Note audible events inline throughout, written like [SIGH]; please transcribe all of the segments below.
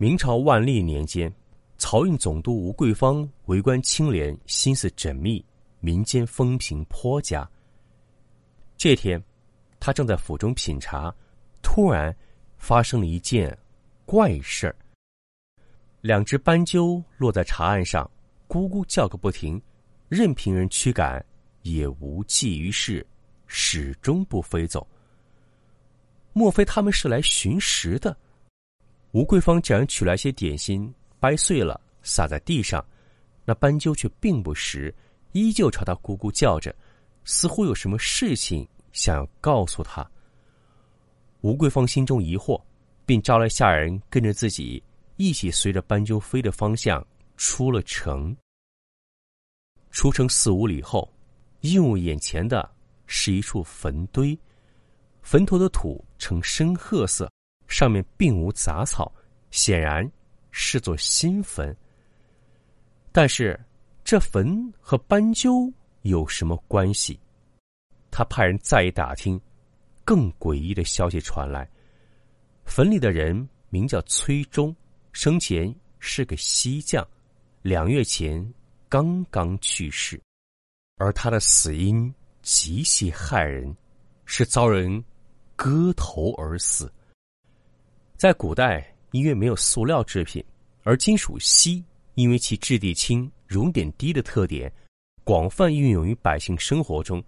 明朝万历年间，漕运总督吴桂芳为官清廉，心思缜密，民间风评颇佳。这天，他正在府中品茶，突然发生了一件怪事儿。两只斑鸠落在茶案上，咕咕叫个不停，任凭人驱赶也无济于事，始终不飞走。莫非他们是来寻食的？吴桂芳竟然取来些点心，掰碎了撒在地上，那斑鸠却并不食，依旧朝他咕咕叫着，似乎有什么事情想要告诉他。吴桂芳心中疑惑，便招来下人跟着自己一起随着斑鸠飞的方向出了城。出城四五里后，映入眼前的是一处坟堆，坟头的土呈深褐色。上面并无杂草，显然是座新坟。但是这坟和斑鸠有什么关系？他派人再一打听，更诡异的消息传来：坟里的人名叫崔忠，生前是个西将，两月前刚刚去世，而他的死因极其骇人，是遭人割头而死。在古代，因为没有塑料制品，而金属锡因为其质地轻、熔点低的特点，广泛运用于百姓生活中。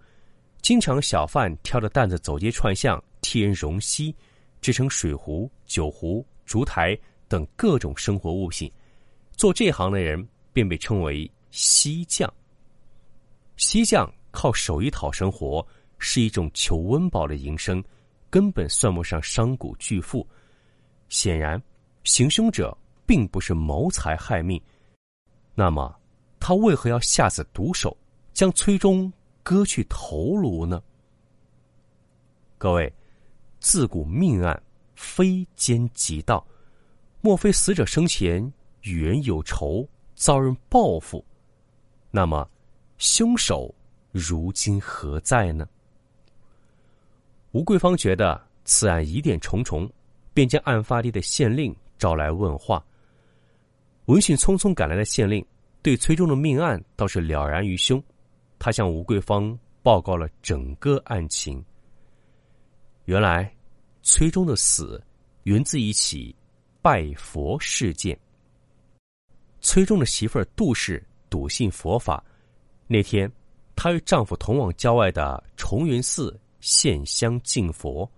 经常小贩挑着担子走街串巷，替人熔锡，制成水壶、酒壶、烛台等各种生活物品。做这行的人便被称为锡匠。锡匠靠手艺讨生活，是一种求温饱的营生，根本算不上商贾巨富。显然，行凶者并不是谋财害命。那么，他为何要下此毒手，将崔忠割去头颅呢？各位，自古命案非奸即盗，莫非死者生前与人有仇，遭人报复？那么，凶手如今何在呢？吴桂芳觉得此案疑点重重。便将案发地的县令招来问话。闻讯匆匆赶来的县令对崔忠的命案倒是了然于胸，他向吴桂芳报告了整个案情。原来，崔忠的死源自一起拜佛事件。崔忠的媳妇儿杜氏笃信佛法，那天，她与丈夫同往郊外的崇云寺献香敬佛。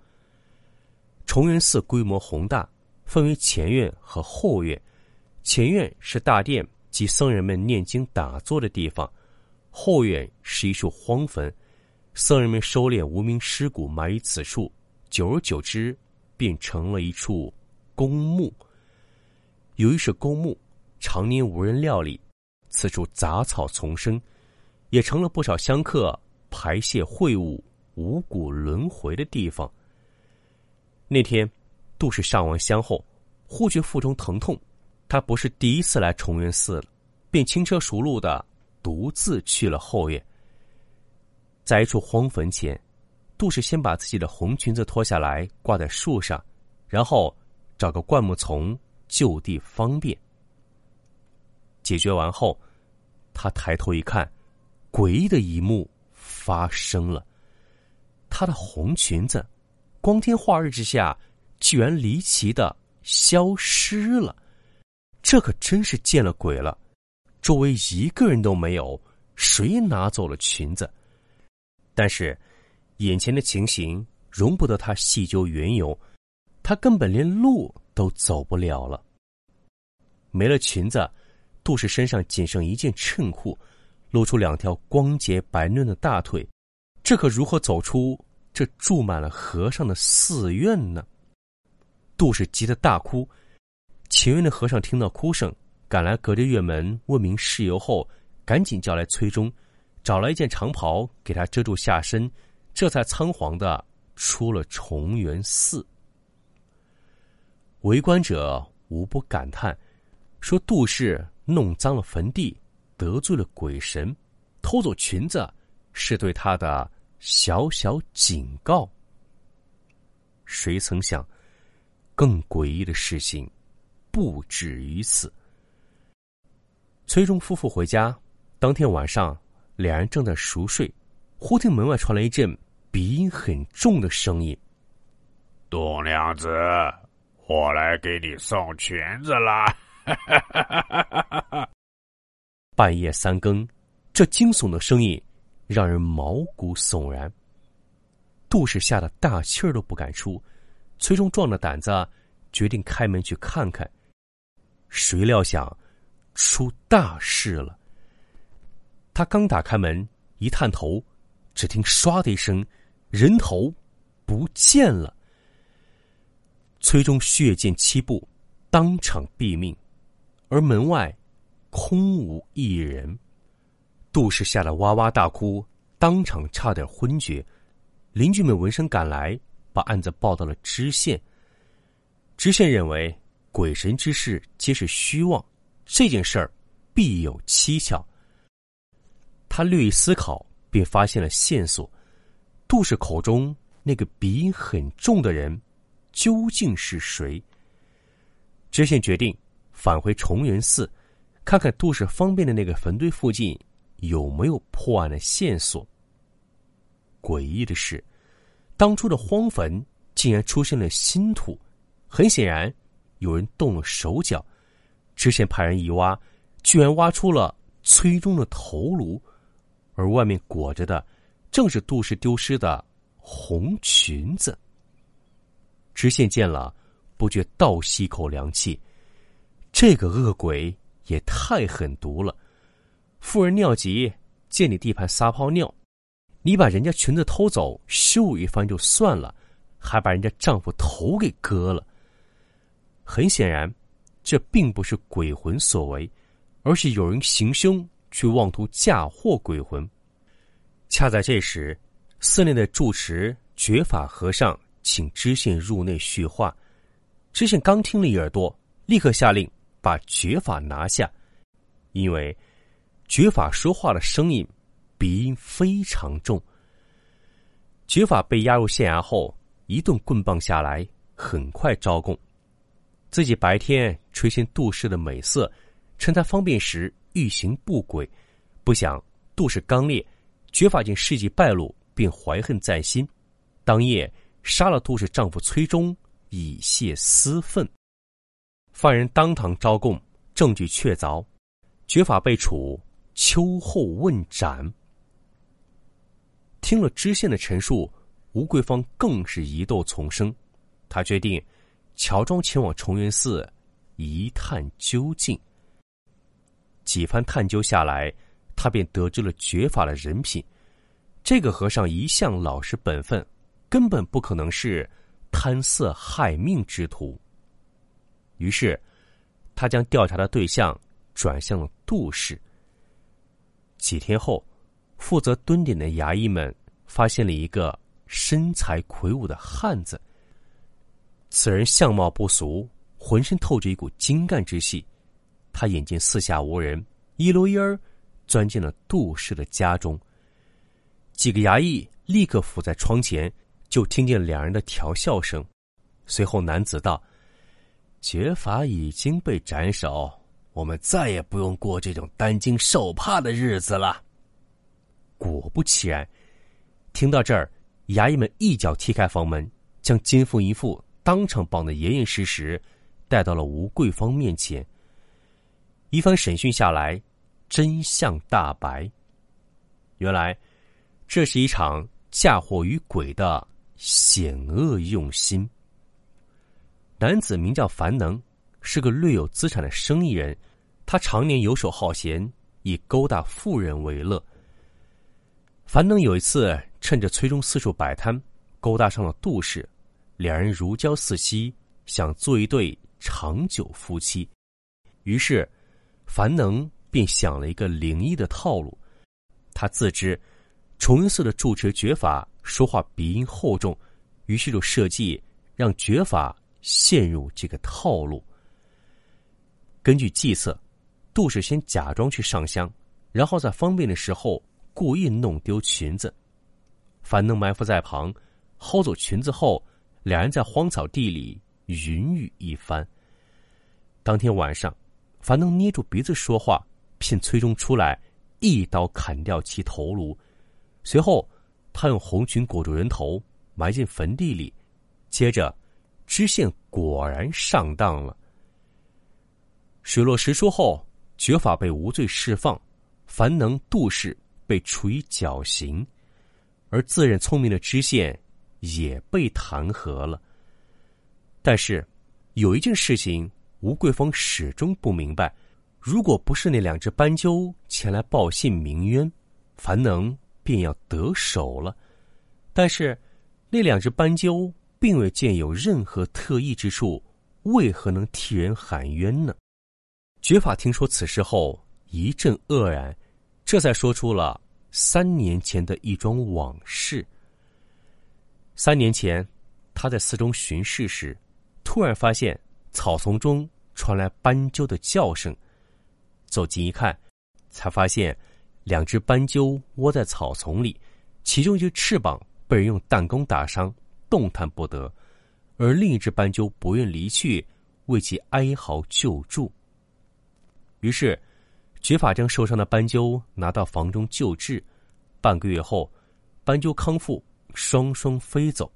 崇元寺规模宏大，分为前院和后院。前院是大殿及僧人们念经打坐的地方，后院是一处荒坟，僧人们收敛无名尸骨埋于此处，久而久之，便成了一处公墓。由于是公墓，常年无人料理，此处杂草丛生，也成了不少香客排泄秽物、五谷轮回的地方。那天，杜氏上完香后，忽觉腹中疼痛。他不是第一次来崇元寺了，便轻车熟路的独自去了后院。在一处荒坟前，杜氏先把自己的红裙子脱下来挂在树上，然后找个灌木丛就地方便。解决完后，他抬头一看，诡异的一幕发生了：他的红裙子。光天化日之下，居然离奇的消失了，这可真是见了鬼了！周围一个人都没有，谁拿走了裙子？但是，眼前的情形容不得他细究缘由，他根本连路都走不了了。没了裙子，杜氏身上仅剩一件衬裤，露出两条光洁白嫩的大腿，这可如何走出？这住满了和尚的寺院呢？杜氏急得大哭。前院的和尚听到哭声，赶来隔着院门问明事由后，赶紧叫来崔忠，找来一件长袍给他遮住下身，这才仓皇的出了重元寺。围观者无不感叹，说杜氏弄脏了坟地，得罪了鬼神，偷走裙子，是对他的小小警告。谁曾想，更诡异的事情不止于此。崔中夫妇回家，当天晚上，两人正在熟睡，忽听门外传来一阵鼻音很重的声音：“董娘子，我来给你送裙子啦！” [LAUGHS] 半夜三更，这惊悚的声音让人毛骨悚然。杜氏吓得大气儿都不敢出，崔忠壮着胆子决定开门去看看。谁料想，出大事了。他刚打开门，一探头，只听“唰”的一声，人头不见了。崔忠血溅七步，当场毙命，而门外空无一人。杜氏吓得哇哇大哭，当场差点昏厥。邻居们闻声赶来，把案子报到了知县。知县认为鬼神之事皆是虚妄，这件事儿必有蹊跷。他略一思考，便发现了线索：杜氏口中那个鼻音很重的人究竟是谁？知县决定返回崇元寺，看看杜氏方便的那个坟堆附近有没有破案的线索。诡异的是，当初的荒坟竟然出现了新土，很显然有人动了手脚。知县派人一挖，居然挖出了崔忠的头颅，而外面裹着的正是杜氏丢失的红裙子。知县见了，不觉倒吸一口凉气，这个恶鬼也太狠毒了！妇人尿急，借你地盘撒泡尿。你把人家裙子偷走，羞一番就算了，还把人家丈夫头给割了。很显然，这并不是鬼魂所为，而是有人行凶去妄图嫁祸鬼魂。恰在这时，寺内的住持觉法和尚请知县入内叙话。知县刚听了一耳朵，立刻下令把觉法拿下，因为觉法说话的声音。鼻音非常重。觉法被押入县衙后，一顿棍棒下来，很快招供，自己白天垂涎杜氏的美色，趁她方便时欲行不轨，不想杜氏刚烈，觉法见事迹败露，便怀恨在心，当夜杀了杜氏丈夫崔忠，以泄私愤。犯人当堂招供，证据确凿，觉法被处秋后问斩。听了知县的陈述，吴桂芳更是疑窦丛生。他决定乔装前往崇元寺一探究竟。几番探究下来，他便得知了绝法的人品。这个和尚一向老实本分，根本不可能是贪色害命之徒。于是，他将调查的对象转向了杜氏。几天后。负责蹲点的衙役们发现了一个身材魁梧的汉子。此人相貌不俗，浑身透着一股精干之气。他眼见四下无人，一溜烟儿钻进了杜氏的家中。几个衙役立刻伏在窗前，就听见两人的调笑声。随后，男子道：“绝法已经被斩首，我们再也不用过这种担惊受怕的日子了。”果不其然，听到这儿，衙役们一脚踢开房门，将金凤淫妇当场绑得严严实实，带到了吴桂芳面前。一番审讯下来，真相大白。原来，这是一场嫁祸于鬼的险恶用心。男子名叫樊能，是个略有资产的生意人，他常年游手好闲，以勾搭富人为乐。樊登有一次趁着崔忠四处摆摊，勾搭上了杜氏，两人如胶似漆，想做一对长久夫妻。于是，樊能便想了一个灵异的套路。他自知崇云寺的住持觉法说话鼻音厚重，于是就设计让觉法陷入这个套路。根据计策，杜氏先假装去上香，然后在方便的时候故意弄丢裙子。樊登埋伏在旁，薅走裙子后，两人在荒草地里云雨一番。当天晚上。樊登捏住鼻子说话，骗崔忠出来，一刀砍掉其头颅。随后，他用红裙裹住人头，埋进坟地里。接着，知县果然上当了。水落石出后，绝法被无罪释放，樊能、杜氏被处以绞刑，而自认聪明的知县也被弹劾了。但是，有一件事情。吴桂峰始终不明白，如果不是那两只斑鸠前来报信鸣冤，樊能便要得手了。但是，那两只斑鸠并未见有任何特异之处，为何能替人喊冤呢？觉法听说此事后一阵愕然，这才说出了三年前的一桩往事。三年前，他在寺中巡视时，突然发现草丛中。传来斑鸠的叫声，走近一看，才发现两只斑鸠窝在草丛里，其中一只翅膀被人用弹弓打伤，动弹不得；而另一只斑鸠不愿离去，为其哀嚎救助。于是，觉法将受伤的斑鸠拿到房中救治。半个月后，斑鸠康复，双双飞走。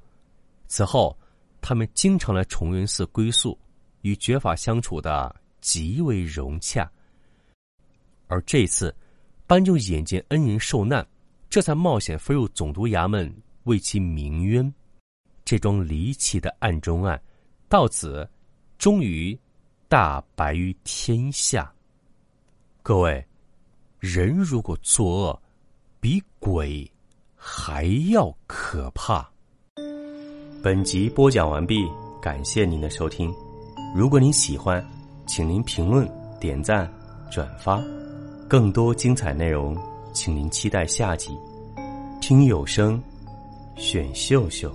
此后，他们经常来崇云寺归宿。与觉法相处的极为融洽，而这次斑鸠眼见恩人受难，这才冒险飞入总督衙门为其鸣冤。这桩离奇的案中案，到此终于大白于天下。各位，人如果作恶，比鬼还要可怕。本集播讲完毕，感谢您的收听。如果您喜欢，请您评论、点赞、转发，更多精彩内容，请您期待下集。听有声，选秀秀。